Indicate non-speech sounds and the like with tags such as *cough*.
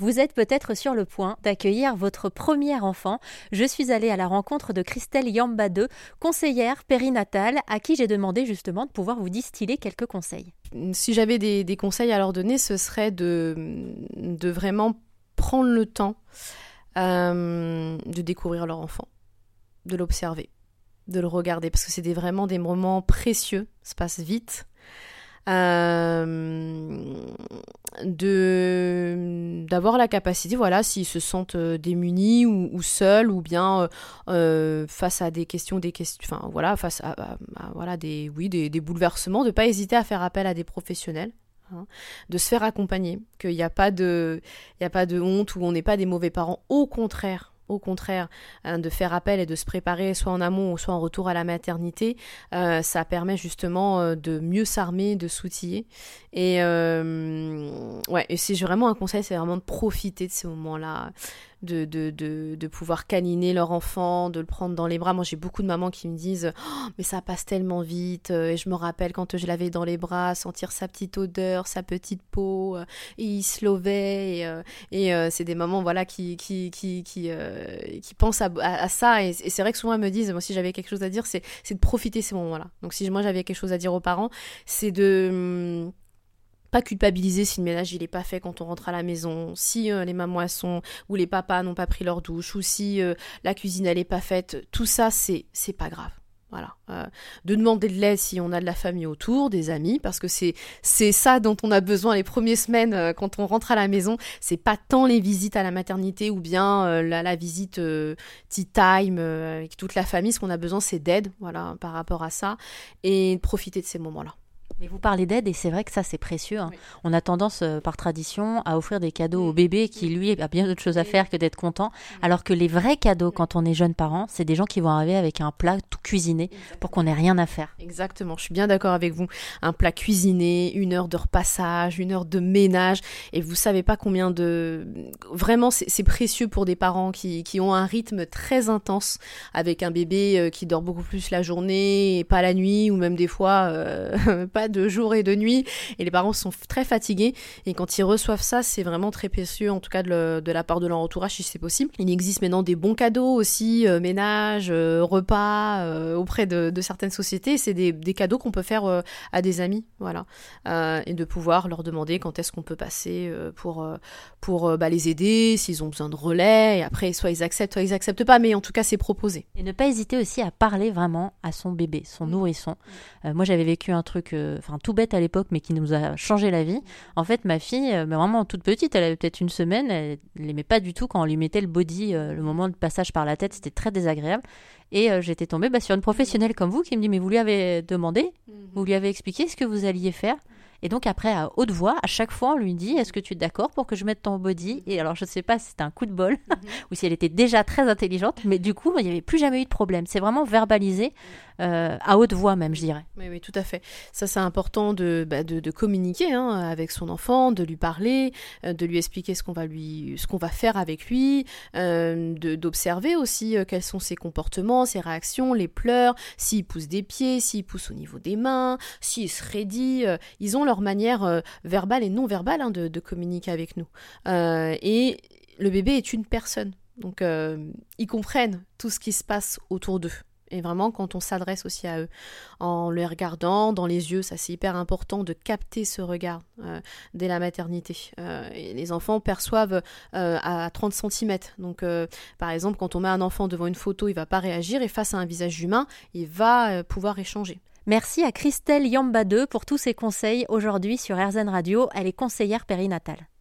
Vous êtes peut-être sur le point d'accueillir votre premier enfant. Je suis allée à la rencontre de Christelle Yamba 2, conseillère périnatale, à qui j'ai demandé justement de pouvoir vous distiller quelques conseils. Si j'avais des, conseils à leur donner, ce serait de, vraiment prendre le temps euh, de découvrir leur enfant, de l'observer, de le regarder, parce que c'est vraiment des moments précieux, ça se passe vite. Euh, de d'avoir la capacité, voilà, s'ils se sentent euh, démunis ou, seuls ou bien euh, face à des questions, des questions, enfin voilà, face à, voilà des, oui, des, des, bouleversements, de pas hésiter à faire appel à des professionnels. Hein, de se faire accompagner, qu'il n'y a pas de, y a pas de honte ou on n'est pas des mauvais parents. Au contraire, au contraire, hein, de faire appel et de se préparer soit en amont ou soit en retour à la maternité, euh, ça permet justement euh, de mieux s'armer, de s'outiller. Et euh, ouais, et c'est vraiment un conseil, c'est vraiment de profiter de ces moments-là de, de, de, pouvoir câliner leur enfant, de le prendre dans les bras. Moi, j'ai beaucoup de mamans qui me disent oh, Mais ça passe tellement vite. Et je me rappelle quand je l'avais dans les bras, sentir sa petite odeur, sa petite peau, et il se lovait. Et, euh, c'est des mamans voilà, qui, qui, qui, qui, euh, qui pensent à, ça. Et, c'est vrai que souvent, elles me disent Moi, si j'avais quelque chose à dire, c'est de profiter ces moments-là. Donc, si moi, j'avais quelque chose à dire aux parents, c'est de hum, pas culpabiliser si le ménage il est pas fait quand on rentre à la maison, si euh, les mamans sont ou les papas n'ont pas pris leur douche ou si euh, la cuisine elle est pas faite, tout ça c'est c'est pas grave. Voilà, euh, de demander de l'aide si on a de la famille autour, des amis, parce que c'est c'est ça dont on a besoin les premières semaines quand on rentre à la maison. C'est pas tant les visites à la maternité ou bien la, visite tea time avec toute la famille. Ce qu'on a besoin, c'est d'aide, voilà, par rapport à ça, et profiter de ces moments-là. Mais vous parlez d'aide et c'est vrai que ça c'est précieux. Hein. On a tendance euh, par tradition à offrir des cadeaux au bébé qui lui a bien d'autres choses à faire que d'être content. Alors que les vrais cadeaux quand on est jeune parent, c'est des gens qui vont arriver avec un plat tout cuisiné pour qu'on ait rien à faire. Exactement, je suis bien d'accord avec vous. Un plat cuisiné, une heure de repassage, une heure de ménage et vous savez pas combien de... Vraiment c'est précieux pour des parents qui, qui, ont un rythme très intense avec un bébé euh, qui dort beaucoup plus la journée et pas la nuit ou même des fois euh, *laughs* pas de jour et de nuit et les parents sont très fatigués et quand ils reçoivent ça c'est vraiment très précieux en tout cas de, la part de leur entourage si c'est possible. Il existe maintenant des bons cadeaux aussi, euh, ménage, euh, repas euh, auprès de, certaines sociétés, c'est des, cadeaux qu'on peut faire à des amis, voilà, et de pouvoir leur demander quand est-ce qu'on peut passer pour, pour bah, les aider, s'ils ont besoin de relais et après soit ils acceptent, soit ils acceptent pas, mais en tout cas c'est proposé. Et ne pas hésiter aussi à parler vraiment à son bébé, son mmh. nourrisson. moi j'avais vécu un truc enfin tout bête à l'époque, mais qui nous a changé la vie. En fait, ma fille, euh, vraiment toute petite, elle avait peut-être une semaine, elle n'aimait pas du tout quand on lui mettait le body, euh, le moment de passage par la tête, c'était très désagréable. Et euh, j'étais tombée bah, sur une professionnelle comme vous qui me dit, mais vous lui avez demandé, mhm. vous lui avez expliqué ce que vous alliez faire. Et donc après, à haute voix, à chaque fois, on lui dit Est-ce que tu es d'accord pour que je mette ton body? Et alors, je ne sais pas si c'était un coup de bol mhm. *laughs* ou si elle était déjà très intelligente, mais du coup, il n'y avait plus jamais eu de problème. C'est vraiment verbalisé euh, à haute voix, même, je dirais. Oui, oui, tout à fait. Ça, c'est important de, bah, de, communiquer hein, avec son enfant, de lui parler, euh, de lui expliquer ce qu'on va lui, va faire avec lui, euh, d'observer aussi quels sont ses comportements, ses réactions, les pleurs, s'il pousse des pieds, s'il pousse au niveau des mains, s'il se raidit. ils ont leur manière euh, verbale et non verbale hein, de, communiquer avec nous. Euh, et le bébé est une personne. Donc euh, ils comprennent tout ce qui se passe autour d'eux. Et vraiment, quand on s'adresse aussi à eux, en les regardant dans les yeux, ça c'est hyper important de capter ce regard dès la maternité. et les enfants perçoivent à 30 cm. Donc, par exemple, quand on met un enfant devant une photo, il va pas réagir, et face à un visage humain, il va pouvoir échanger. Merci à Christelle Yamba 2 pour tous ses conseils aujourd'hui sur RZN Radio. Elle est conseillère périnatale.